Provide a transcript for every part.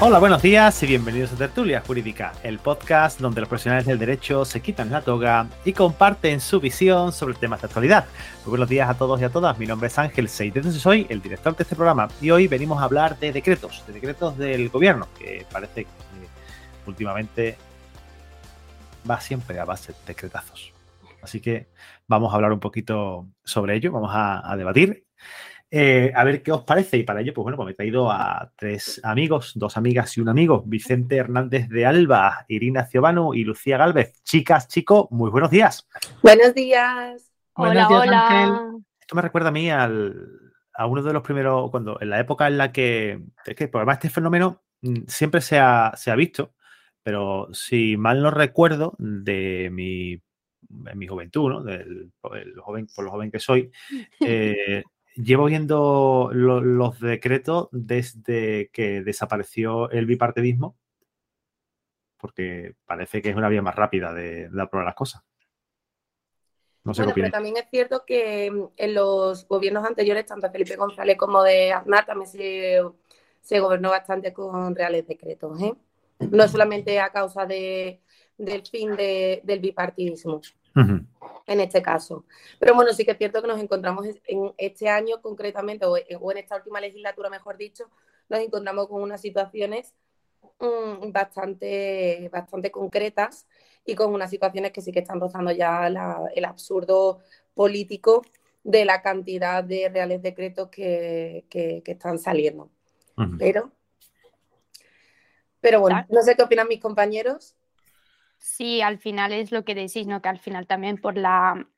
Hola, buenos días y bienvenidos a Tertulia Jurídica, el podcast donde los profesionales del derecho se quitan la toga y comparten su visión sobre temas de actualidad. Muy buenos días a todos y a todas, mi nombre es Ángel Seidez y soy el director de este programa y hoy venimos a hablar de decretos, de decretos del gobierno, que parece que últimamente va siempre a base de decretazos. Así que vamos a hablar un poquito sobre ello, vamos a debatir eh, a ver qué os parece. Y para ello, pues bueno, pues me he traído a tres amigos, dos amigas y un amigo, Vicente Hernández de Alba, Irina Ciobanu y Lucía Galvez. Chicas, chico, muy buenos días. Buenos días. Hola, hola. Esto me recuerda a mí al, a uno de los primeros, cuando en la época en la que, es que además este fenómeno mm, siempre se ha, se ha visto, pero si mal no recuerdo, de mi, en mi juventud, ¿no? Del, joven, por lo joven que soy, eh, llevo viendo los decretos desde que desapareció el bipartidismo, porque parece que es una vía más rápida de, aprobar las cosas. No sé bueno, pero también es cierto que mm, en los gobiernos anteriores, tanto de Felipe González como de Aznar, también se, gobernó bastante con reales decretos. ¿eh? No solamente a causa del fin del bipartidismo en este caso. Pero bueno, sí que es cierto que nos encontramos en este año concretamente, o en esta última legislatura, mejor dicho, nos encontramos con unas situaciones mm, bastante, bastante concretas y con unas situaciones que sí que están rozando ya el absurdo político de la cantidad de reales decretos que, están saliendo. Pero, pero bueno, no sé qué opinan mis compañeros. Sí, al final es lo que decís, ¿no? Que al final también por la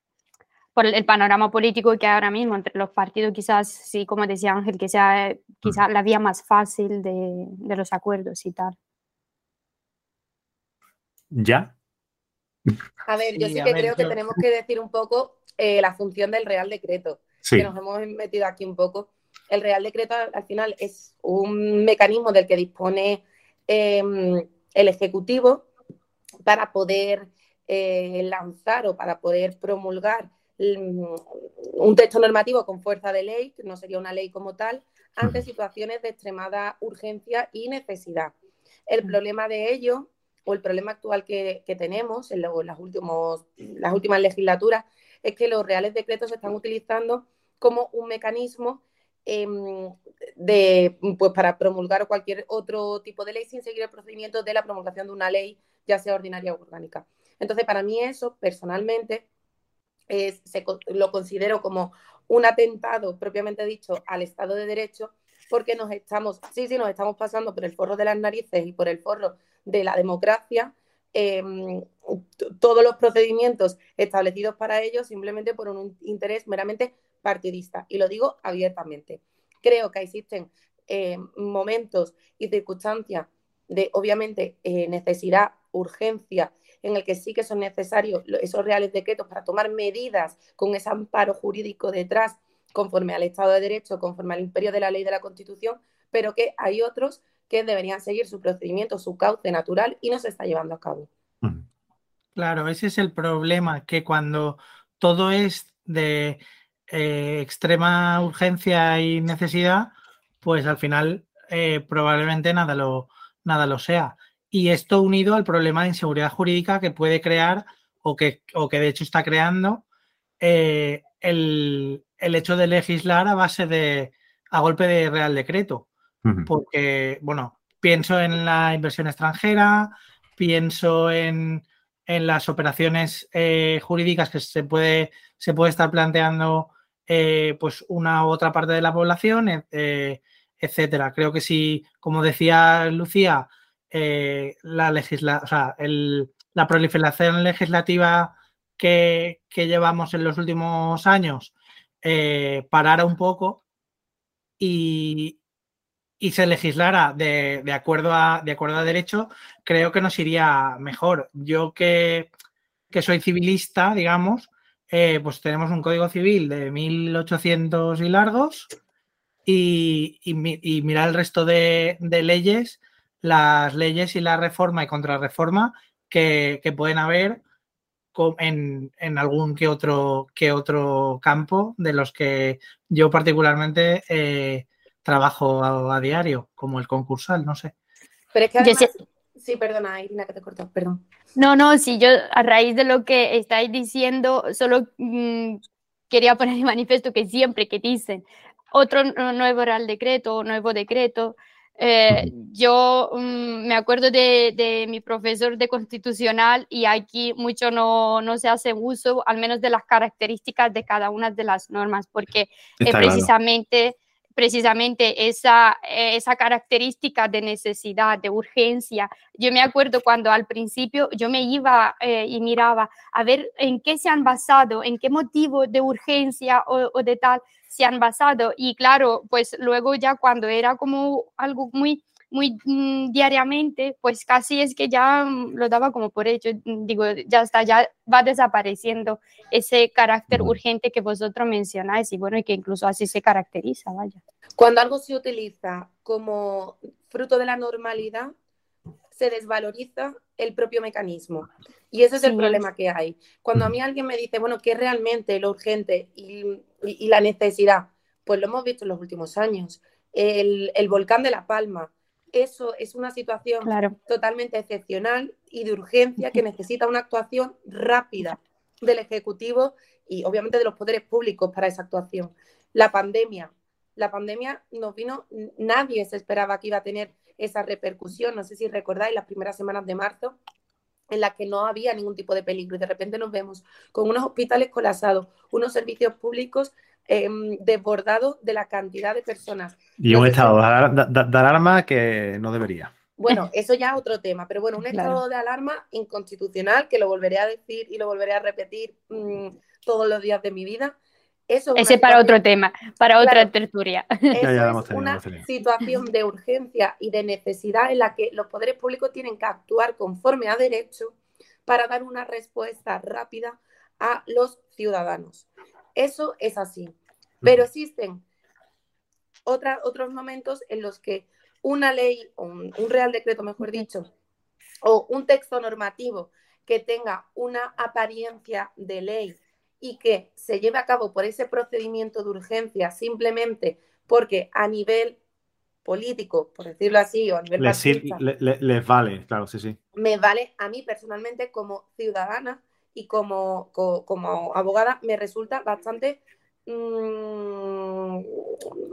por el panorama político que ahora mismo entre los partidos, quizás, sí, como decía Ángel, que sea quizás la vía más fácil de, los acuerdos y tal. ¿Ya? A ver, yo sí, que creo que tenemos que decir un poco eh, la función del Real Decreto, que nos hemos metido aquí un poco. El Real Decreto al final es un mecanismo del que dispone em, el Ejecutivo para poder eh, lanzar o para poder promulgar mm, un texto normativo con fuerza de ley, que no sería una ley como tal, ante situaciones de extremada urgencia y necesidad. El problema de ello, o el problema actual que, tenemos en, las, últimos, las últimas legislaturas, es que los reales decretos se están utilizando como un mecanismo em, de, pues, para promulgar cualquier otro tipo de ley sin seguir el procedimiento de la promulgación de una ley ya sea ordinaria o orgánica. Entonces, para mí eso, personalmente, es, lo considero como un atentado propiamente dicho al Estado de Derecho, porque nos estamos, sí, sí, nos estamos pasando por el forro de las narices y por el forro de la democracia, em, todos los procedimientos establecidos para ello simplemente por un interés meramente partidista. Y lo digo abiertamente. Creo que existen eh, momentos y circunstancias de, obviamente, eh, necesidad urgencia, en el que sí que son necesarios esos reales decretos para tomar medidas con ese amparo jurídico detrás, conforme al Estado de Derecho, conforme al imperio de la ley de la Constitución, pero que hay otros que deberían seguir su procedimiento, su cauce natural y no se está llevando a cabo. Claro, ese es el problema, que cuando todo es de eh, extrema urgencia y necesidad, pues al final eh, probablemente nada lo, nada lo sea. Y esto unido al problema de inseguridad jurídica que puede crear o que, o que de hecho está creando eh, el, hecho de legislar a base de, a golpe de Real Decreto. Porque, bueno, pienso en la inversión extranjera, pienso en, las operaciones eh, jurídicas que se puede, se puede estar planteando eh, pues una u otra parte de la población, etcétera. Creo que si, como decía Lucía, eh, la, legisla la proliferación legislativa que, llevamos en los últimos años eh, parara un poco y, se legislara de, acuerdo a, de acuerdo a derecho, creo que nos iría mejor. Yo que, soy civilista, digamos, eh, pues tenemos un código civil de 1800 y largos y, y, mirar el resto de, de leyes las leyes y la reforma y contrarreforma que, que pueden haber en, en, algún que otro, que otro campo de los que yo particularmente eh, trabajo a, diario, como el concursal, no sé. Pero es que además... Sí, perdona, Irina, que te cortó, perdón. No, no, sí, yo a raíz de lo que estáis diciendo, solo mm, quería poner en manifiesto que siempre que dicen otro nuevo Real Decreto, nuevo decreto, eh, yo mm, me acuerdo de, mi profesor de constitucional y aquí mucho no, no, se hace uso, al menos de las características de cada una de las normas, porque eh, precisamente, precisamente esa, eh, esa característica de necesidad, de urgencia. Yo me acuerdo cuando al principio yo me iba y miraba a ver en qué se han basado, en qué motivo de urgencia o de tal se han basado. Y claro, pues luego ya cuando era como algo muy muy mm, diariamente, pues casi es que ya mm, lo daba como por hecho, mm, digo, ya está, ya va desapareciendo ese carácter urgente que vosotros mencionáis y bueno, y que incluso así se caracteriza, vaya. Cuando algo se utiliza como fruto de la normalidad, se desvaloriza el propio mecanismo. Y ese es el problema que hay. Cuando a mí alguien me dice, bueno, ¿qué es realmente lo urgente y, la necesidad? Pues lo hemos visto en los últimos años. El, volcán de La Palma, eso es una situación totalmente excepcional y de urgencia que necesita una actuación rápida del Ejecutivo y obviamente de los poderes públicos para esa actuación. La pandemia, la pandemia nos vino, nadie se esperaba que iba a tener esa repercusión. No sé si recordáis las primeras semanas de marzo en las que no había ningún tipo de peligro y de repente nos vemos con unos hospitales colapsados, unos servicios públicos em, desbordados de la cantidad de personas. Y un estado de, alarma que no debería. Bueno, eso ya es otro tema, pero bueno, un estado de alarma inconstitucional, que lo volveré a decir y lo volveré a repetir mm, todos los días de mi vida, ese para otro tema, para otra tertulia. es una situación de urgencia y de necesidad en la que los poderes públicos tienen que actuar conforme a derecho para dar una respuesta rápida a los ciudadanos. Eso es así. Pero existen otros momentos en los que una ley, o un real decreto, mejor dicho, o un texto normativo que tenga una apariencia de ley y que se lleve a cabo por ese procedimiento de urgencia simplemente porque a nivel político, por decirlo así, o a nivel les, vale, claro, sí, sí. Me vale a mí personalmente como ciudadana y como, como, abogada, me resulta bastante mm,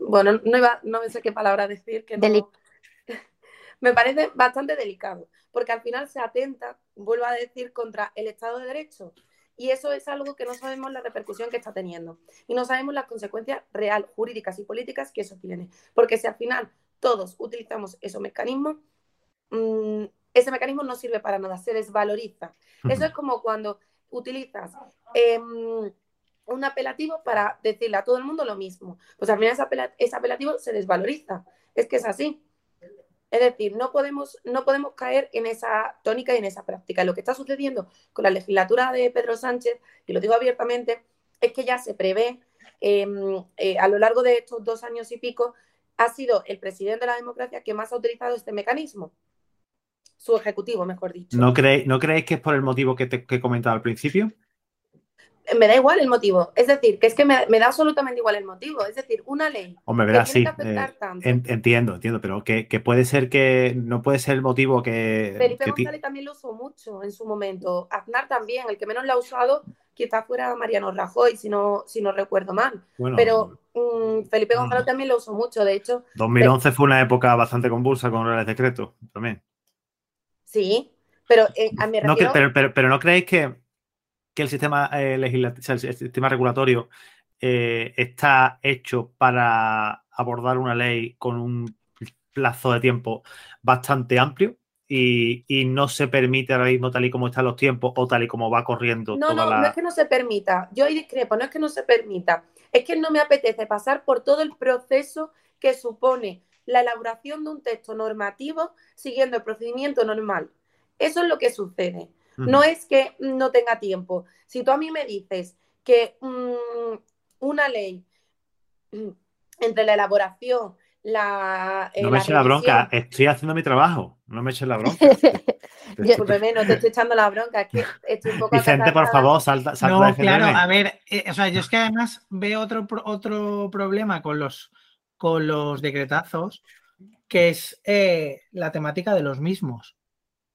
bueno, no, iba, no sé qué palabra decir, que me parece bastante delicado, porque al final se atenta, vuelvo a decir, contra el Estado de Derecho, y eso es algo que no sabemos la repercusión que está teniendo. Y no sabemos las consecuencias real, jurídicas y políticas que eso tiene. Porque si al final todos utilizamos esos mecanismos, mm, ese mecanismo no sirve para nada, se desvaloriza. Eso es como cuando utilizas em, un apelativo para decirle a todo el mundo lo mismo. Pues al final ese apelativo se desvaloriza. Es que es así. Es decir, no podemos, no podemos caer en esa tónica y en esa práctica. Lo que está sucediendo con la legislatura de Pedro Sánchez, y lo digo abiertamente, es que ya se prevé em, eh, a lo largo de estos dos años y pico, ha sido el presidente de la democracia que más ha utilizado este mecanismo. Su ejecutivo, mejor dicho. ¿No creéis, ¿no creéis que es por el motivo que, te, que he comentado al principio? Me da igual el motivo. Es decir, que es que me, da absolutamente igual el motivo. Es decir, una ley. Hombre, verás, sí. Eh, entiendo, entiendo, pero que, puede ser que no puede ser el motivo que. Felipe González también lo usó mucho en su momento. Aznar también, el que menos lo ha usado, quizás fuera Mariano Rajoy, si no, si no recuerdo mal. pero mm, Felipe González también lo usó mucho, de hecho. 2011 fue una época bastante convulsa con el decreto también. Sí, pero eh, a mi no, pero, pero no creéis que que el sistema eh, legislativo, el sistema regulatorio eh, está hecho para abordar una ley con un plazo de tiempo bastante amplio y, no se permite ahora mismo tal y como están los tiempos o tal y como va corriendo. No, no, no es que no se permita. Yo ahí discrepo, no es que no se permita. Es que no me apetece pasar por todo el proceso que supone la elaboración de un texto normativo siguiendo el procedimiento normal. Eso es lo que sucede. No es que no tenga tiempo. Si tú a mí me dices que mm, una ley entre la elaboración, la. Eh, no me eches la bronca, estoy haciendo mi trabajo, no me eches la bronca. Discúlpeme, no te estoy echando la bronca, es que estoy un poco. Vicente, por favor, salta, salta No, claro, a ver, eh, o sea, yo es que además veo otro, otro problema con los, con los decretazos, que es eh, la temática de los mismos.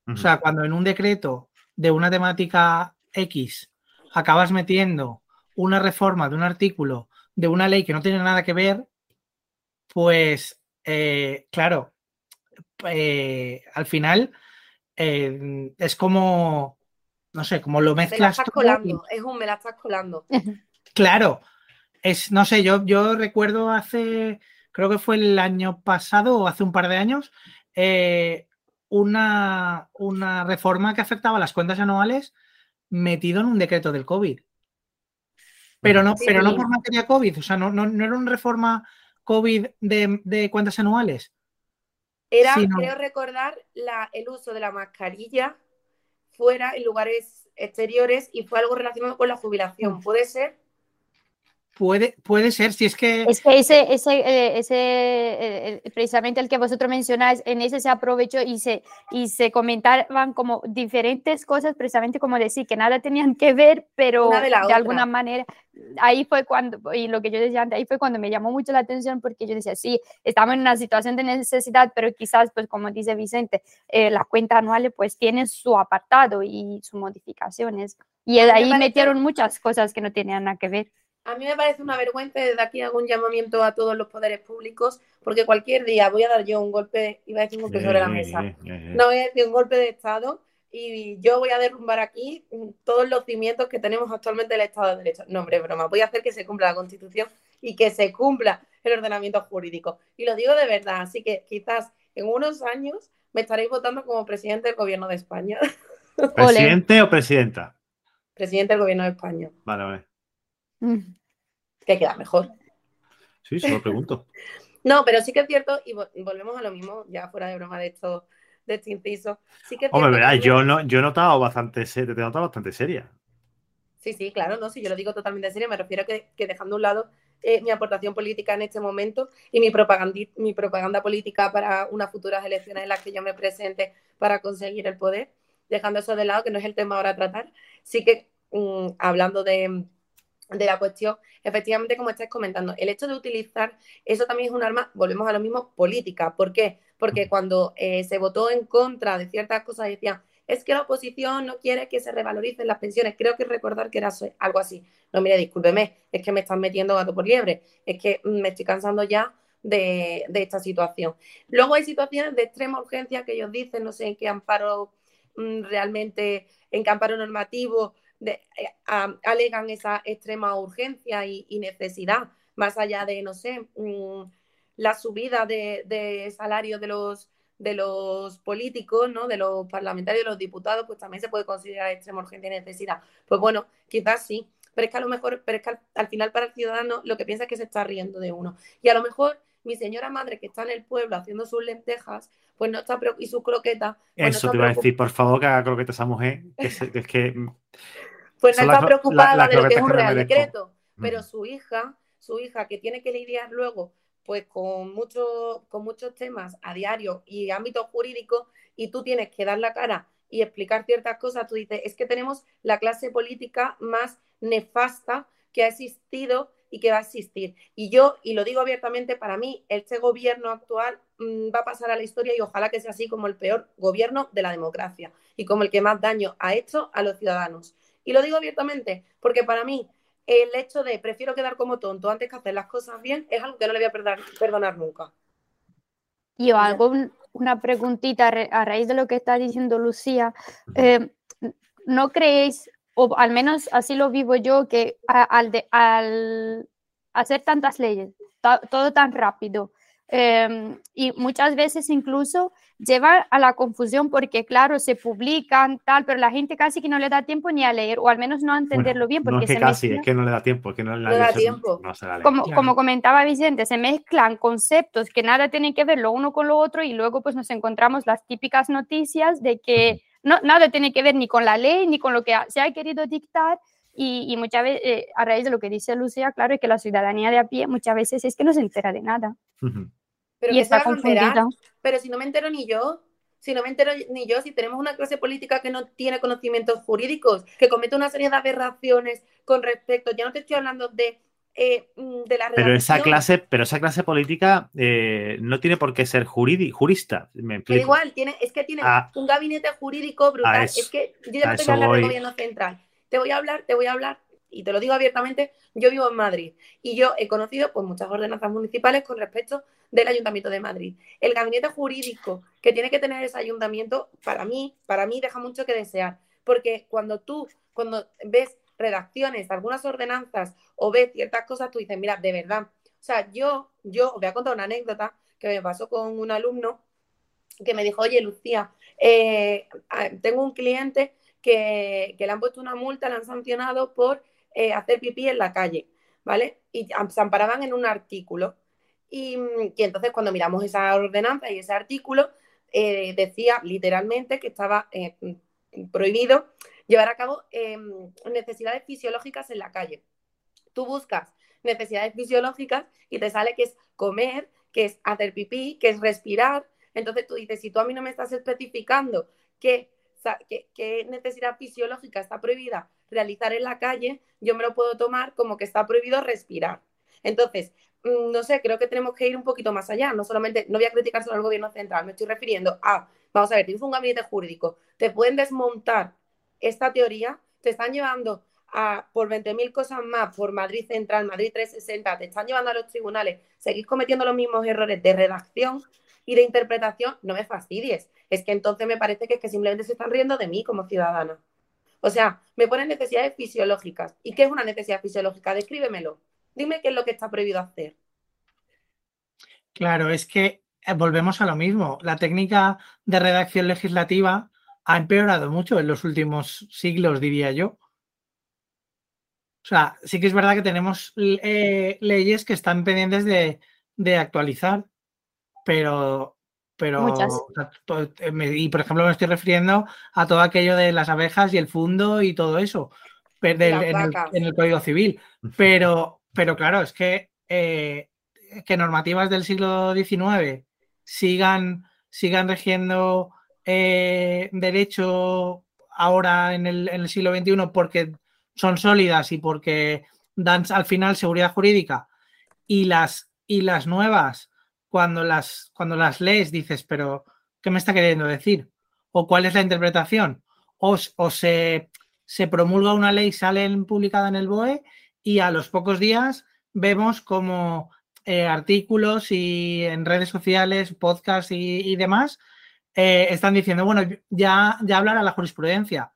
O sea, cuando en un decreto de una temática X acabas metiendo una reforma de un artículo de una ley que no tiene nada que ver, pues eh, claro, eh, al final es como, no sé, como lo mezclas. Me la estás colando, es un me la estás colando. Claro, es, no sé, yo, yo recuerdo hace, creo que fue el año pasado o hace un par de años, eh, una, una reforma que afectaba a las cuentas anuales metido en un decreto del COVID. Pero no, pero no por materia COVID, o sea, no, no, era una reforma COVID de, cuentas anuales. Era, creo recordar, la, el uso de la mascarilla fuera en lugares exteriores y fue algo relacionado con la jubilación. ¿Puede ser? Puede, puede ser, si es que... Es que ese, ese, eh, ese eh, precisamente el que vosotros mencionáis, en ese se aprovechó y se, y se comentaban como diferentes cosas, precisamente como decir que nada tenían que ver, pero de, alguna manera, ahí fue cuando, y lo que yo decía antes, ahí fue cuando me llamó mucho la atención porque yo decía, sí, estamos en una situación de necesidad, pero quizás, pues como dice Vicente, eh, las cuentas anuales pues tienen su apartado y sus modificaciones. Y ahí metieron muchas cosas que no tenían nada que ver. A mí me parece una vergüenza, desde aquí hago un llamamiento a todos los poderes públicos, porque cualquier día voy a dar yo un golpe, iba a decir un golpe sobre la mesa, no voy a decir un golpe de Estado y yo voy a derrumbar aquí todos los cimientos que tenemos actualmente del Estado de Derecho. No, hombre, broma, voy a hacer que se cumpla la Constitución y que se cumpla el ordenamiento jurídico. Y lo digo de verdad, así que quizás en unos años me estaréis votando como presidente del gobierno de España. ¿Presidente o presidenta? Presidente del gobierno de España. Vale, vale. Mm. Que queda mejor. Sí, se lo pregunto. no, pero sí que es cierto, y volvemos a lo mismo, ya fuera de broma de esto, de este inciso. Sí que Hombre, verdad, yo, no, yo he notado bastante, te he notado bastante seria. Sí, sí, claro, no, sí, yo lo digo totalmente serio, me refiero a que, dejando a un lado eh, mi aportación política en este momento y mi propaganda, mi propaganda política para unas futuras elecciones en las que yo me presente para conseguir el poder, dejando eso de lado, que no es el tema ahora a tratar, sí que mm, hablando de, de la cuestión, efectivamente, como estáis comentando, el hecho de utilizar eso también es un arma, volvemos a lo mismo, política. ¿Por qué? Porque cuando eh, se votó en contra de ciertas cosas, decían, es que la oposición no quiere que se revaloricen las pensiones. Creo que recordar que era algo así. No, mire, discúlpeme, es que me están metiendo gato por liebre, es que me estoy cansando ya de, esta situación. Luego hay situaciones de extrema urgencia que ellos dicen, no sé en qué amparo mm, realmente, en qué amparo normativo de, eh, alegan esa extrema urgencia y, necesidad, más allá de, no sé, mm, la subida de, salario de los, de los políticos, ¿no? de los parlamentarios, de los diputados, pues también se puede considerar extrema urgencia y necesidad. Pues bueno, quizás sí, pero es que a lo mejor, pero es que al, final para el ciudadano lo que piensa es que se está riendo de uno. Y a lo mejor mi señora madre que está en el pueblo haciendo sus lentejas, pues no está y sus croquetas. Pues Eso te iba a decir, por favor, que haga croquetas a mujer, es que pues no está preocupada de lo que es un real decreto, pero mm. su hija, su hija que tiene que lidiar luego pues con, mucho, con muchos temas a diario y ámbito jurídico y tú tienes que dar la cara y explicar ciertas cosas, tú dices, es que tenemos la clase política más nefasta que ha existido y que va a existir. Y yo, y lo digo abiertamente, para mí este gobierno actual mm, va a pasar a la historia y ojalá que sea así como el peor gobierno de la democracia y como el que más daño ha hecho a los ciudadanos. Y lo digo abiertamente, porque para mí el hecho de prefiero quedar como tonto antes que hacer las cosas bien es algo que no le voy a perdonar, nunca. Yo hago una preguntita a raíz de lo que está diciendo Lucía. Eh, ¿No creéis, o al menos así lo vivo yo, que al, de, al hacer tantas leyes, todo tan rápido, Em, y muchas veces incluso lleva a la confusión porque, claro, se publican tal, pero la gente casi que no le da tiempo ni a leer o al menos no a entenderlo bien. Porque no es que casi, es que no le da tiempo, es que no le da tiempo. como, como comentaba Vicente, se mezclan conceptos que nada tienen que ver lo uno con lo otro y luego pues nos encontramos las típicas noticias de que no, nada tiene que ver ni con la ley ni con lo que se ha querido dictar y, muchas veces, eh, a raíz de lo que dice Lucía, claro, es que la ciudadanía de a pie muchas veces es que no se entera de nada. Pero y está confundida. Pero si no me entero ni yo, si no me entero ni yo, si tenemos una clase política que no tiene conocimientos jurídicos, que comete una serie de aberraciones con respecto, ya no te estoy hablando de eh, mm, de la. Pero esa clase, pero esa clase política eh, no tiene por qué ser jurista. Me pero igual, tiene, es que tiene ah. un gabinete jurídico brutal. es que yo ya no tengo hablar del gobierno central. Te voy a hablar, te voy a hablar, y te lo digo abiertamente, yo vivo en Madrid y yo he conocido pues, muchas ordenanzas municipales con respecto del Ayuntamiento de Madrid. El gabinete jurídico que tiene que tener ese ayuntamiento, para mí, para mí deja mucho que desear, porque cuando tú, cuando ves redacciones, algunas ordenanzas o ves ciertas cosas, tú dices, mira, de verdad. O sea, yo, yo os voy a contar una anécdota que me pasó con un alumno que me dijo, oye, Lucía, eh, tengo un cliente que, le han puesto una multa, le han sancionado por eh, hacer pipí en la calle, ¿vale? Y se amparaban en un artículo. Y, entonces cuando miramos esa ordenanza y ese artículo, eh, decía literalmente que estaba prohibido llevar a cabo em, necesidades fisiológicas en la calle. Tú buscas necesidades fisiológicas y te sale que es comer, que es hacer pipí, que es respirar. Entonces tú dices, si tú a mí no me estás especificando qué, qué necesidad fisiológica está prohibida realizar en la calle, yo me lo puedo tomar como que está prohibido respirar. Entonces, mm, no sé, creo que tenemos que ir un poquito más allá. No solamente, no voy a criticar solo al gobierno central, me estoy refiriendo a, vamos a ver, tienes un gabinete jurídico, te pueden desmontar esta teoría, te están llevando a, por 20.000 cosas más, por Madrid Central, Madrid 360, te están llevando a los tribunales, seguís cometiendo los mismos errores de redacción y de interpretación, no me fastidies. Es que entonces me parece que es que simplemente se están riendo de mí como ciudadana. O sea, me ponen necesidades fisiológicas. ¿Y qué es una necesidad fisiológica? Descríbemelo. Dime qué es lo que está prohibido hacer. Claro, es que eh, volvemos a lo mismo. La técnica de redacción legislativa ha empeorado mucho en los últimos siglos, diría yo. O sea, sí que es verdad que tenemos eh, leyes que están pendientes de, actualizar, pero, pero eh, y por ejemplo me estoy refiriendo a todo aquello de las abejas y el fundo y todo eso en, el, Código Civil. Pero, pero claro, es que, eh, que normativas del siglo XIX sigan, sigan regiendo eh, derecho ahora en el, siglo XXI porque son sólidas y porque dan al final seguridad jurídica y las, y las nuevas, cuando las, cuando las lees dices, pero ¿qué me está queriendo decir? ¿O cuál es la interpretación? O, o se, se promulga una ley, sale publicada en el BOE y a los pocos días vemos como eh, artículos y en redes sociales, podcasts y demás eh, están diciendo, bueno, ya, ya hablará la jurisprudencia.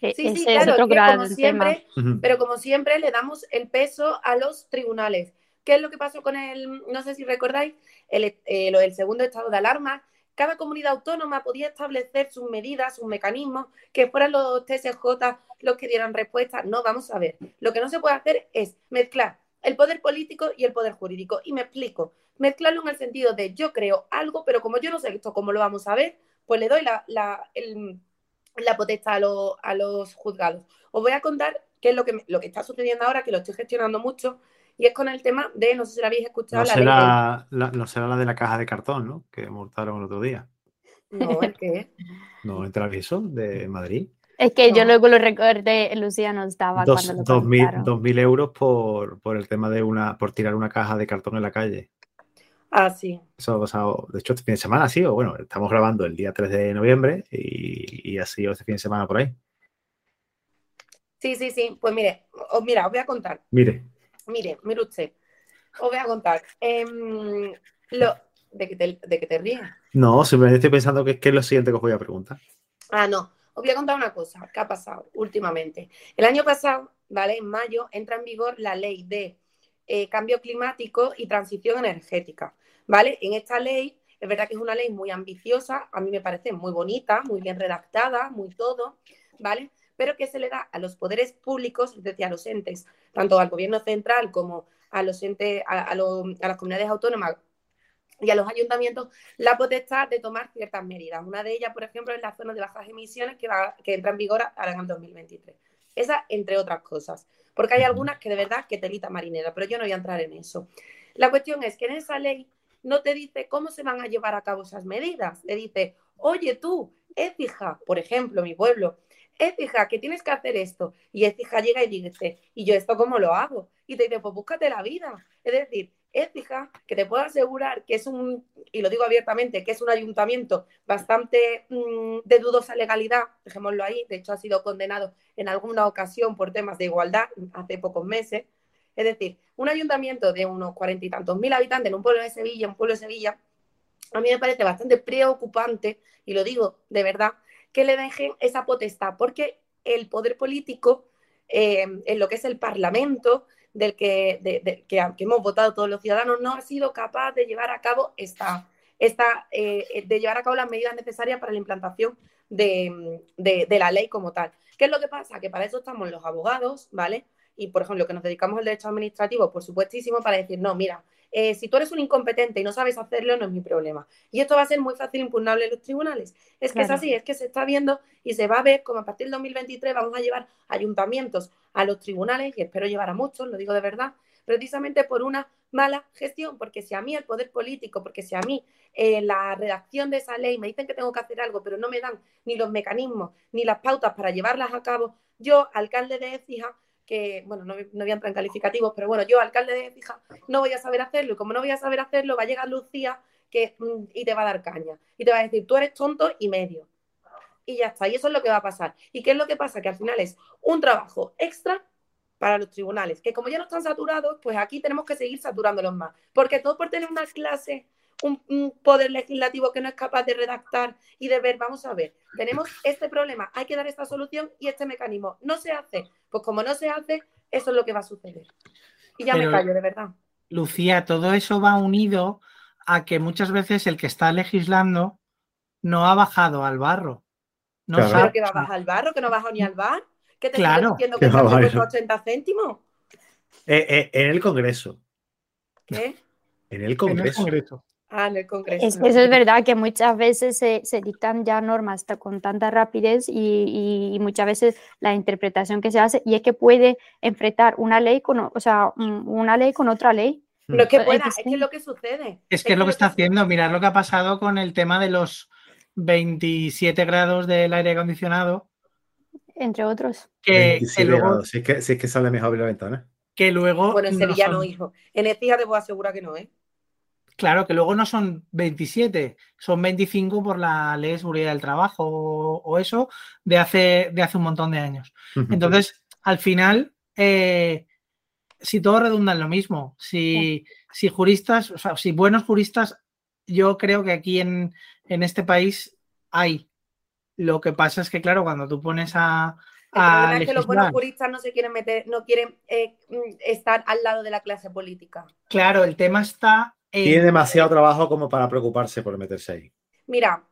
Sí, sí, claro, como siempre, pero como siempre le damos el peso a los tribunales. ¿Qué es lo que pasó con el, no sé si recordáis, el, eh, lo del segundo estado de alarma? Cada comunidad autónoma podía establecer sus medidas, sus mecanismos, que fueran los TSJ los que dieran respuesta. No, vamos a ver. Lo que no se puede hacer es mezclar el poder político y el poder jurídico. Y me explico mezclarlo en el sentido de yo creo algo, pero como yo no sé esto cómo lo vamos a ver, pues le doy la, la, la potestad a, los juzgados. Os voy a contar qué es lo que, lo que está sucediendo ahora, que lo estoy gestionando mucho, y es con el tema de, no sé si lo habéis escuchado. No, la será, la, no será la de la caja de cartón, ¿no? Que multaron el otro día. No, ¿el qué? No, el aviso de Madrid. Es que yo luego lo recordé, Lucía no estaba dos, cuando lo dos mil, dos mil euros por, por el tema de una, por tirar una caja de cartón en la calle. Ah, sí. Eso ha pasado, de hecho, este fin de semana sí, o bueno, estamos grabando el día 3 de noviembre y, y así este fin de semana por ahí. Sí, sí, sí. Pues mire, os, mira, os voy a contar. Mire. Mire, mire usted. Os voy a contar. Em, lo, ¿de, que te, ¿De que te? No, simplemente estoy pensando que, es lo siguiente que os voy a preguntar. Ah, no. Os voy a contar una cosa que ha pasado últimamente. El año pasado, ¿vale? En mayo entra en vigor la ley de eh, cambio climático y transición energética. ¿vale? En esta ley, es verdad que es una ley muy ambiciosa, a mí me parece muy bonita, muy bien redactada, muy todo, ¿vale? Pero que se le da a los poderes públicos, es decir, a los entes, tanto al gobierno central como a los entes, a, las comunidades autónomas y a los ayuntamientos la potestad de tomar ciertas medidas. Una de ellas, por ejemplo, es la zona de bajas emisiones que, va, que entra en vigor ahora en el 2023. Esa, entre otras cosas. Porque hay algunas que de verdad que telita marinera, pero yo no voy a entrar en eso. La cuestión es que en esa ley no te dice cómo se van a llevar a cabo esas medidas. Te dice, oye tú, Écija, por ejemplo, mi pueblo, Écija, que tienes que hacer esto. Y Écija llega y dice, ¿y yo esto cómo lo hago? y te dice, pues búscate la vida. Es decir, Écija, que te puedo asegurar que es un, y lo digo abiertamente, que es un ayuntamiento bastante mm, de dudosa legalidad, dejémoslo ahí, de hecho ha sido condenado en alguna ocasión por temas de igualdad hace pocos meses. Es decir, un ayuntamiento de unos cuarenta y tantos mil habitantes en un pueblo de Sevilla, un pueblo de Sevilla, a mí me parece bastante preocupante, y lo digo de verdad, que le dejen esa potestad, porque el poder político, eh, en lo que es el Parlamento, del que, que, hemos votado todos los ciudadanos, no ha sido capaz de llevar a cabo esta, esta eh, de llevar a cabo las medidas necesarias para la implantación de, de, la ley como tal. ¿Qué es lo que pasa? Que para eso estamos los abogados, ¿vale? Y, por ejemplo, que nos dedicamos al derecho administrativo, por supuestísimo, para decir, no, mira, eh, si tú eres un incompetente y no sabes hacerlo, no es mi problema. Y esto va a ser muy fácil impugnable en los tribunales. Es que es así, es que se está viendo y se va a ver como a partir del 2023 vamos a llevar ayuntamientos a los tribunales, y espero llevar a muchos, lo digo de verdad, precisamente por una mala gestión, porque si a mí el poder político, porque si a mí eh, la redacción de esa ley me dicen que tengo que hacer algo, pero no me dan ni los mecanismos ni las pautas para llevarlas a cabo, yo, alcalde de Écija, que, bueno, no, no voy a entrar en calificativos, pero bueno, yo, alcalde de Écija, no voy a saber hacerlo, y como no voy a saber hacerlo, va a llegar Lucía que, mm, y te va a dar caña, y te va a decir, tú eres tonto y medio. Y ya está, y eso es lo que va a pasar. ¿Y qué es lo que pasa? Que al final es un trabajo extra para los tribunales, que como ya no están saturados, pues aquí tenemos que seguir saturándolos más, porque todo por tener una clase, un, poder legislativo que no es capaz de redactar y de ver, vamos a ver, tenemos este problema, hay que dar esta solución y este mecanismo no se hace, pues como no se hace, eso es lo que va a suceder. Y ya me callo, de verdad. Lucía, todo eso va unido a que muchas veces el que está legislando no ha bajado al barro. No sabe que va a bajar al barro, que no ha bajado ni al bar. ¿Qué te claro. diciendo que está puesto 80 céntimos? Eh, eh, en el Congreso. ¿Qué? En el Congreso. Ah, en el Congreso. Es, eso es verdad que muchas veces se, dictan ya normas con tanta rapidez y, muchas veces la interpretación que se hace y es que puede enfrentar una ley con, o sea, una ley con otra ley. No es que pueda, es que es lo que sucede. Es que es, lo que está haciendo. Mirad lo que ha pasado con el tema de los 27 grados del aire acondicionado entre otros. Que, luego, si, es que, si es que sale mejor abrir la ventana. Que luego. Bueno, en Sevilla no, hijo. En Ecija te puedo asegurar que no, ¿eh? Claro, que luego no son 27, son 25 por la ley de seguridad del trabajo o, eso de hace, de hace un montón de años. Entonces, al final, eh, si todo redunda en lo mismo, si, si juristas, o sea, si buenos juristas, yo creo que aquí en, en este país hay. Lo que pasa es que, claro, cuando tú pones a. El es que los buenos juristas no se quieren meter, no quieren eh, mm, estar al lado de la clase política. Claro, el tema está. Tiene demasiado trabajo como para preocuparse por meterse ahí. Mira,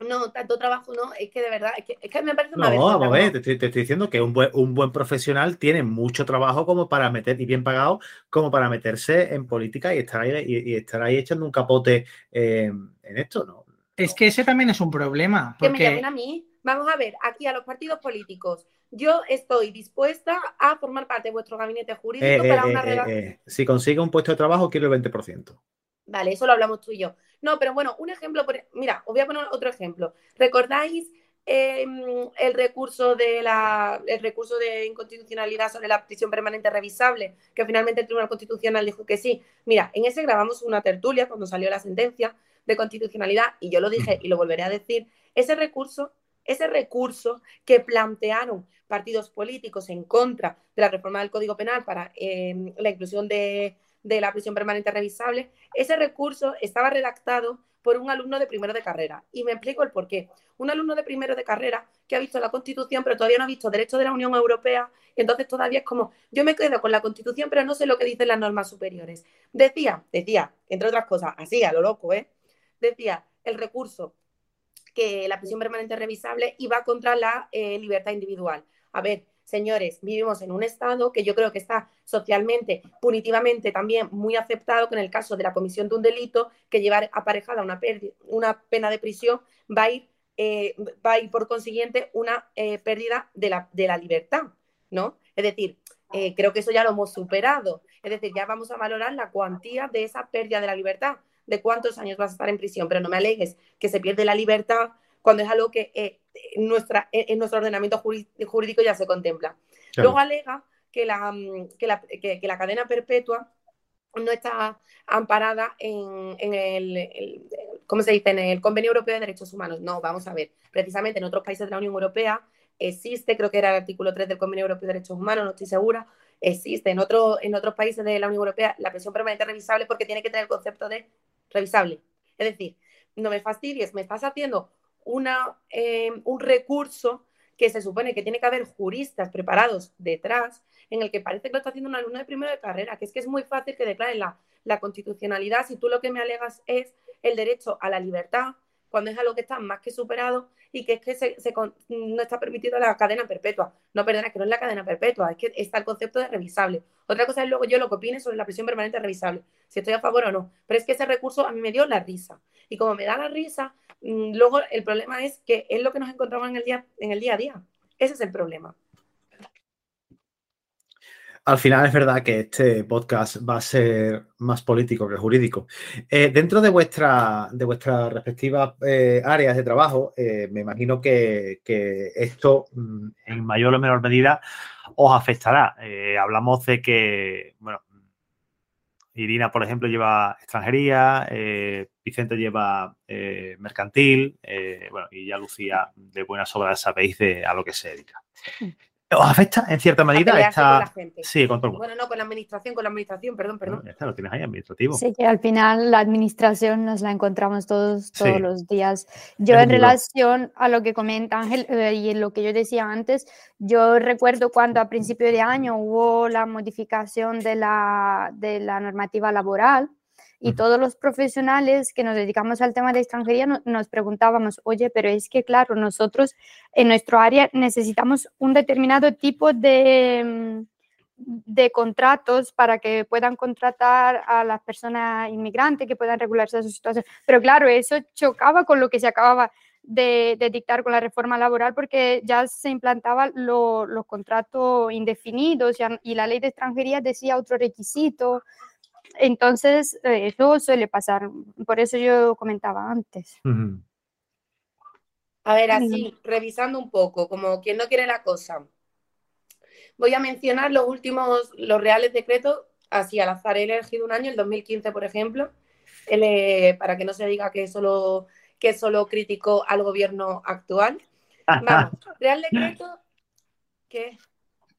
no, tanto trabajo no, es que de verdad, es que, me parece una No, vamos a ver, te, estoy diciendo que un buen, un buen profesional tiene mucho trabajo como para meter, y bien pagado, como para meterse en política y estar ahí, y, estar ahí echando un capote eh, en esto, ¿no? Es que ese también es un problema. Que me llamen a mí. Vamos a ver, aquí a los partidos políticos. Yo estoy dispuesta a formar parte de vuestro gabinete jurídico eh, para eh, una eh, relación. si consigue un puesto de trabajo, quiero el 20%. Vale, eso lo hablamos tú y yo. No, pero bueno, un ejemplo, mira, os voy a poner otro ejemplo. ¿Recordáis em, el recurso de la el recurso de inconstitucionalidad sobre la prisión permanente revisable, que finalmente el Tribunal Constitucional dijo que sí? Mira, en ese grabamos una tertulia cuando salió la sentencia de constitucionalidad, y yo lo dije y lo volveré a decir, ese recurso, ese recurso que plantearon partidos políticos en contra de la reforma del Código Penal para em, la inclusión de, la prisión permanente revisable, ese recurso estaba redactado por un alumno de primero de carrera. Y me explico el por qué. Un alumno de primero de carrera que ha visto la Constitución, pero todavía no ha visto derecho de la Unión Europea, y entonces todavía es como, yo me quedo con la Constitución, pero no sé lo que dicen las normas superiores. Decía, decía, entre otras cosas, así, a lo loco, ¿eh? decía el recurso que la prisión permanente revisable iba contra la eh, libertad individual. A ver, señores, vivimos en un estado que yo creo que está socialmente, punitivamente también muy aceptado, que en el caso de la comisión de un delito que llevar aparejada una, una pena de prisión va a ir, eh, va a ir por consiguiente una eh, pérdida de la, de la libertad, ¿no? Es decir, creo que eso ya lo hemos superado. Es decir, ya vamos a valorar la cuantía de esa pérdida de la libertad de cuántos años vas a estar en prisión, pero no me alegues que se pierde la libertad cuando es algo que eh, en, nuestra, en nuestro ordenamiento jurídico ya se contempla. Luego alega que la, mm, que la, cadena perpetua no está amparada en, el, ¿cómo se dice? En el Convenio Europeo de Derechos Humanos. No, vamos a ver. Precisamente en otros países de la Unión Europea existe, creo que era el artículo 3 del Convenio Europeo de Derechos Humanos, no estoy segura, existe en, otro, en otros países de la Unión Europea la presión permanente revisable porque tiene que tener el concepto de revisable. Es decir, no me fastidies, me estás haciendo una, eh, un recurso que se supone que tiene que haber juristas preparados detrás, en el que parece que lo está haciendo un alumno de primero de carrera, que es que es muy fácil que declaren la, la constitucionalidad si tú lo que me alegas es el derecho a la libertad, cuando es algo que está más que superado y que es que se, no está permitido la cadena perpetua. No, perdona, que no es la cadena perpetua, es que está el concepto de revisable. Otra cosa es luego yo lo que opine sobre la prisión permanente revisable, si estoy a favor o no. Pero es que ese recurso a mí me dio la risa. Y como me da la risa, mm, luego el problema es que es lo que nos encontramos en el día, en el día a día. Ese es el problema. Al final es verdad que este podcast va a ser más político que jurídico. Eh, dentro de, vuestra, de vuestras respectivas eh, áreas de trabajo, eh, me imagino que, esto mm, en mayor o menor medida os afectará. hablamos de que, bueno, Irina, por ejemplo, lleva extranjería, Vicente lleva mercantil, bueno, y ya Lucía, de buenas obras sabéis de a lo que se dedica. ¿Os afecta en cierta medida? Esta... Sí, con todo el mundo. Bueno, no, con la administración, con la administración, perdón, perdón. Ya está, lo tienes ahí, administrativo. Sí, que al final la administración nos la encontramos todos, todos los días. Yo en relación a lo que comenta Ángel eh, y en lo que yo decía antes, yo recuerdo cuando a principio de año hubo la modificación de la, de la normativa laboral, y todos los profesionales que nos dedicamos al tema de extranjería nos preguntábamos, oye, pero es que claro, nosotros en nuestro área necesitamos un determinado tipo de, mm, de contratos para que puedan contratar a las personas inmigrantes, que puedan regularse su situación. Pero claro, eso chocaba con lo que se acababa de, dictar con la reforma laboral porque ya se implantaban los contratos indefinidos y la ley de extranjería decía otro requisito. Entonces, eh, eso suele pasar. Por eso yo comentaba antes. A ver, así, revisando un poco, como quien no quiere la cosa. Voy a mencionar los últimos, los reales decretos, así al azar. He elegido un año, el 2015, por ejemplo, eh, para que no se diga que solo, que solo criticó al gobierno actual. Vamos, Real Decreto, ¿qué?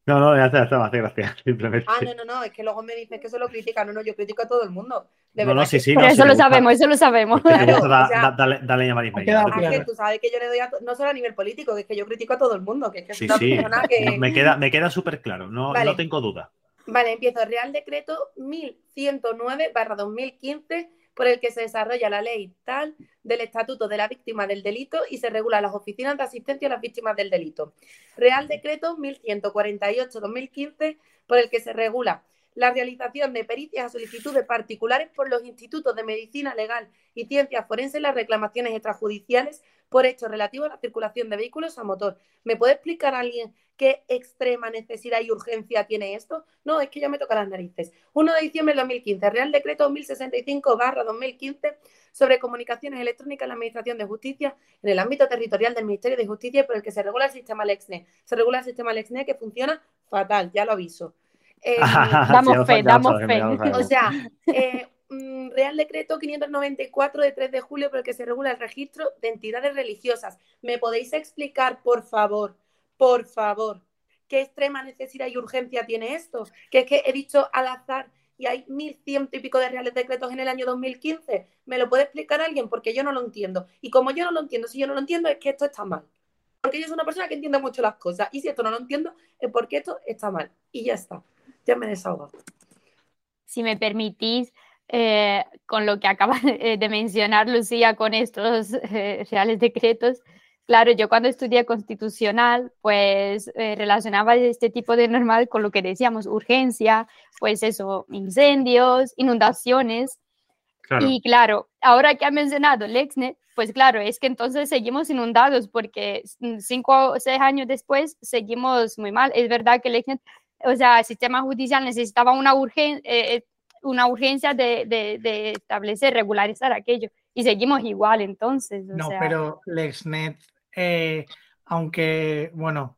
No, no, ya está, ya está, hace gracia, simplemente. Ah, no, no, no, es que luego me dicen que eso lo critica. No, no, yo critico a todo el mundo. De no, no, sí, sí. Pero eso lo sabemos, eso lo sabemos. Claro, dale, dale llamar Es que tú sabes que yo le doy a, no solo a nivel político, que es que yo critico a todo el mundo, que es que sí, sí. que... Me queda, me queda súper claro, no, no tengo duda. Vale, empiezo. Real Decreto 1109 barra 2015 por el que se desarrolla la ley tal del Estatuto de la Víctima del Delito y se regula las oficinas de asistencia a las víctimas del delito. Real Decreto 1148-2015 por el que se regula la realización de pericias a solicitud de particulares por los institutos de medicina legal y ciencias forenses en las reclamaciones extrajudiciales por hechos relativos a la circulación de vehículos a motor. ¿Me puede explicar alguien qué extrema necesidad y urgencia tiene esto? No, es que ya me toca las narices. 1 de diciembre de 2015, Real Decreto 1065-2015 sobre comunicaciones electrónicas en la Administración de Justicia en el ámbito territorial del Ministerio de Justicia por el que se regula el sistema LexNet. Se regula el sistema LexNet que funciona fatal, ya lo aviso. Eh, damos fe, damos fe. O sea, eh, Mm, Real Decreto 594 de 3 de julio por el que se regula el registro de entidades religiosas. ¿Me podéis explicar, por favor, por favor, qué extrema necesidad y urgencia tiene esto? Que es que he dicho al azar y hay mil ciento y pico de reales decretos en el año 2015. ¿Me lo puede explicar alguien? Porque yo no lo entiendo. Y como yo no lo entiendo, si yo no lo entiendo, es que esto está mal. Porque yo soy una persona que entiende mucho las cosas. Y si esto no lo entiendo, es porque esto está mal. Y ya está. Ya me desahogo. Si me permitís, eh, con lo que acaba de mencionar Lucía con estos eh, reales decretos. Claro, yo cuando estudié constitucional, pues eh, relacionaba este tipo de normal con lo que decíamos, urgencia, pues eso, incendios, inundaciones. Y claro, ahora que ha mencionado Lexnet, pues claro, es que entonces seguimos inundados porque cinco o seis años después seguimos muy mal. Es verdad que Lexnet, o sea, el sistema judicial necesitaba una urgencia, una urgencia de, de, establecer, regularizar aquello. Y seguimos igual entonces. no, pero LexNet, eh, aunque, bueno,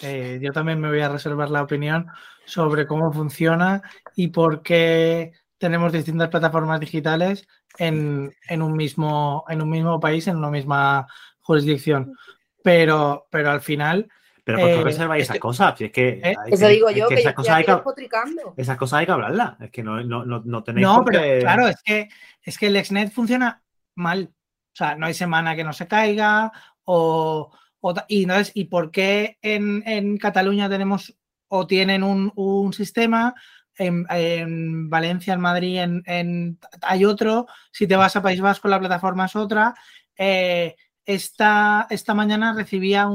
eh, yo también me voy a reservar la opinión sobre cómo funciona y por qué tenemos distintas plataformas digitales en, un, mismo, en un mismo país, en una misma jurisdicción. Pero, pero al final... Pero ¿por qué eh, reserváis esas cosas? es que, ¿Eh? Eso digo yo, que, esas, cosas hay que, esas cosas hay que hablarlas. Es que no, no, no, tenéis No, pero claro, es que, es que el Exnet funciona mal. O sea, no hay semana que no se caiga o... y, ¿no es, ¿Y por qué en, en Cataluña tenemos o tienen un, un sistema en, Valencia, en Madrid, en, hay otro. Si te vas a País Vasco, la plataforma es otra. Eh, esta, esta, mañana recibía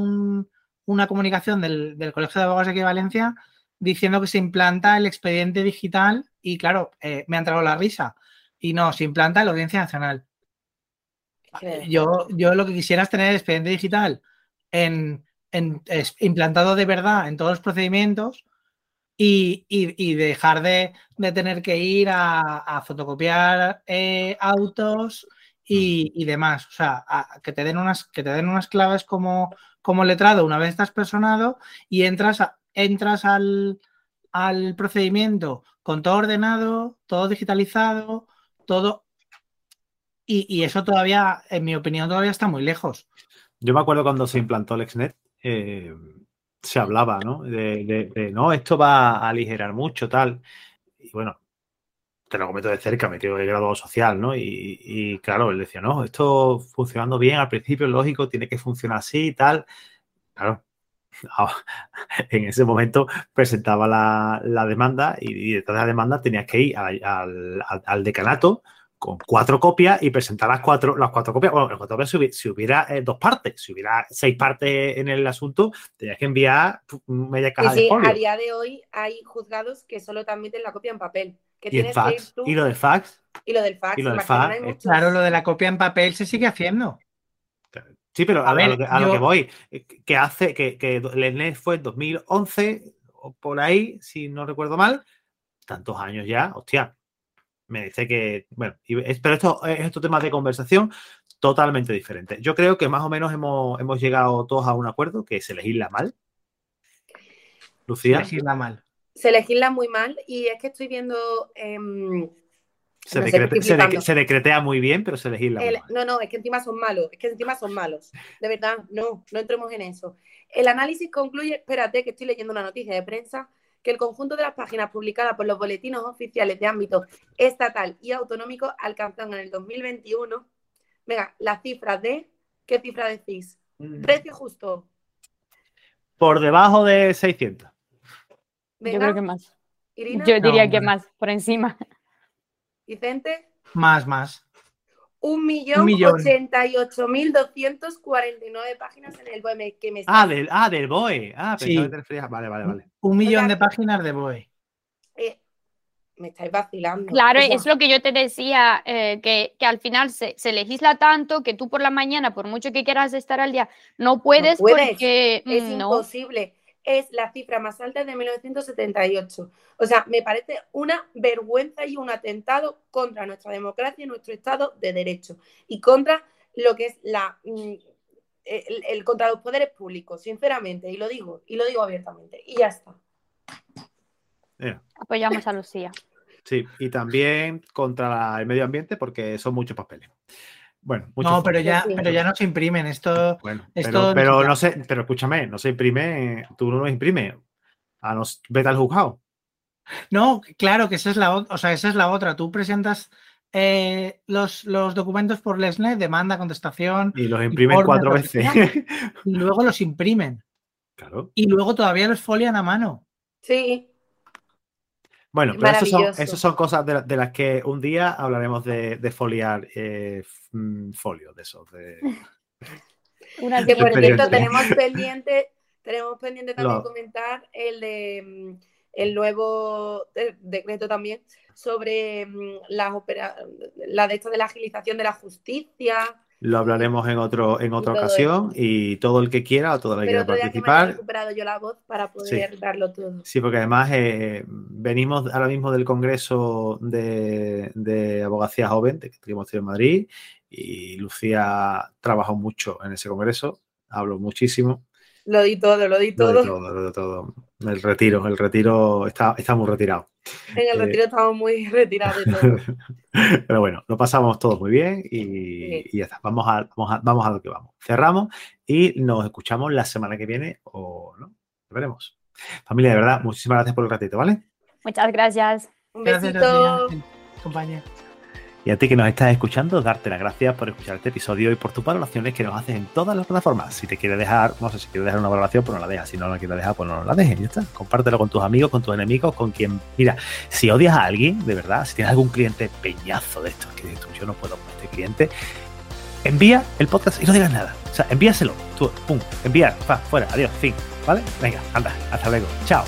una comunicación del, Colegio de Abogados de aquí de Valencia diciendo que se implanta el expediente digital y claro, eh, me ha entrado la risa. Y no, se implanta la Audiencia Nacional. Yo, yo lo que quisiera es tener el expediente digital en, implantado de verdad en todos los procedimientos y, dejar de, tener que ir a, fotocopiar eh, autos y, demás. O sea, que, te den unas, que te den unas claves como, como letrado una vez estás personado y entras, entras al, al procedimiento con todo ordenado, todo digitalizado, todo. Y, eso todavía, en mi opinión, todavía está muy lejos. Yo me acuerdo cuando se implantó el XNET, eh, se hablaba, ¿no? De, no, esto va a aligerar mucho, tal. Y bueno, te lo comento de cerca, me quedo el grado social, ¿no? Y, claro, él decía, no, esto funcionando bien al principio, lógico, tiene que funcionar así y tal. Claro, en ese momento presentaba la, demanda y, detrás de la demanda tenías que ir al decanato con cuatro copias y presentar las cuatro, las cuatro copias. Bueno, las cuatro copias si hubiera, eh, dos partes, si hubiera seis partes en el asunto, tenías que enviar media caja de folio. A día de hoy hay juzgados que solo te admiten la copia en papel. ¿Y, el fax? ¿Y lo del fax? Y lo del fax. ¿Y lo del fax? Claro, lo de la copia en papel se sigue haciendo. Sí, pero a, ver, a, lo, que, voy, que hace que, que el fue en 2011 o por ahí, si no recuerdo mal, tantos años ya, hostia, me dice que, bueno, pero esto es otro tema de conversación totalmente diferente. Yo creo que más o menos hemos, hemos llegado todos a un acuerdo que se legisla mal. Lucía. Se legisla mal. Se legisla muy mal y es que estoy viendo... Em, se, decretea muy bien, pero se legisla mal. No, no, es que encima son malos, es que encima son malos. De verdad, no, no entremos en eso. El análisis concluye, espérate, que estoy leyendo una noticia de prensa que el conjunto de las páginas publicadas por los boletinos oficiales de ámbito estatal y autonómico alcanzan en el 2021, venga, la cifra de, ¿qué cifra decís? Mm. Precio justo. Por debajo de 600. Yo creo que más. Yo diría que más, por encima. Vicente. Más, más. Un millón ochenta y ocho mil doscientos cuarenta y nueve páginas en el BOE. Que me ah, del, ah, del BOE. Ah, sí. que te referías. Vale, vale, vale. Un millón de páginas de BOE. Eh, me estáis vacilando. Claro, es lo que yo te decía, eh, que, que, al final se, se, legisla tanto que tú por la mañana, por mucho que quieras estar al día, no puedes, porque es mm, imposible es la cifra más alta de 1978. O sea, me parece una vergüenza y un atentado contra nuestra democracia y nuestro Estado de Derecho y contra lo que es la mm, el, contra los poderes públicos, sinceramente, y lo digo, y lo digo abiertamente, y ya está. Apoyamos a Lucía. Sí, y también contra el medio ambiente porque son muchos papeles. Bueno, no, pero ya, pero ya no se imprimen. Esto, esto pero, no sé, pero escúchame, no se imprime, tú no lo imprimes. A los vete al juzgado. No, claro que esa es la otra, o sea, esa es la otra. Tú presentas eh, los, los, documentos por Lesnet, demanda, contestación. Y los imprimen cuatro veces. Y luego los imprimen. Claro. Y luego todavía los folian a mano. Sí. Bueno, pero eso son, son, cosas de, las que un día hablaremos de, foliar eh, mm, folio, de esos. De, que por cierto tenemos pendiente, tenemos pendiente también comentar el de mm, el nuevo decreto también sobre mm, las la de esto de la agilización de la justicia lo hablaremos en otro en otra ocasión y todo el que quiera o toda la que quiera participar. Que he recuperado yo la voz para poder darlo todo. Sí, porque además eh, venimos ahora mismo del Congreso de, Abogacía Joven que tuvimos en Madrid y Lucía trabajó mucho en ese congreso, habló muchísimo Lo di todo, lo di todo. Lo di todo, lo di todo. El retiro, el retiro está, está muy retirado. En el eh, retiro estamos muy retirados de todo. Pero bueno, lo pasamos todos muy bien y, ya está. Vamos a, vamos, a, vamos a lo que vamos. Cerramos y nos escuchamos la semana que viene o no. Lo veremos. Familia, de verdad, muchísimas gracias por el ratito, ¿vale? Muchas gracias. Un besito. compañía. Y a ti que nos estás escuchando, darte las gracias por escuchar este episodio y por tus valoraciones que nos haces en todas las plataformas. Si te quieres dejar, no sé, si quieres dejar una valoración, pues no la dejas. Si no la quieres dejar, pues no la dejes. Ya está. Compártelo con tus amigos, con tus enemigos, con quien. Mira, si odias a alguien, de verdad, si tienes algún cliente peñazo de estos que dices tú, yo no puedo con este cliente, envía el podcast y no digas nada. O sea, envíaselo. Tú, pum, enviar, fuera, adiós, fin. ¿Vale? Venga, anda, hasta luego. Chao.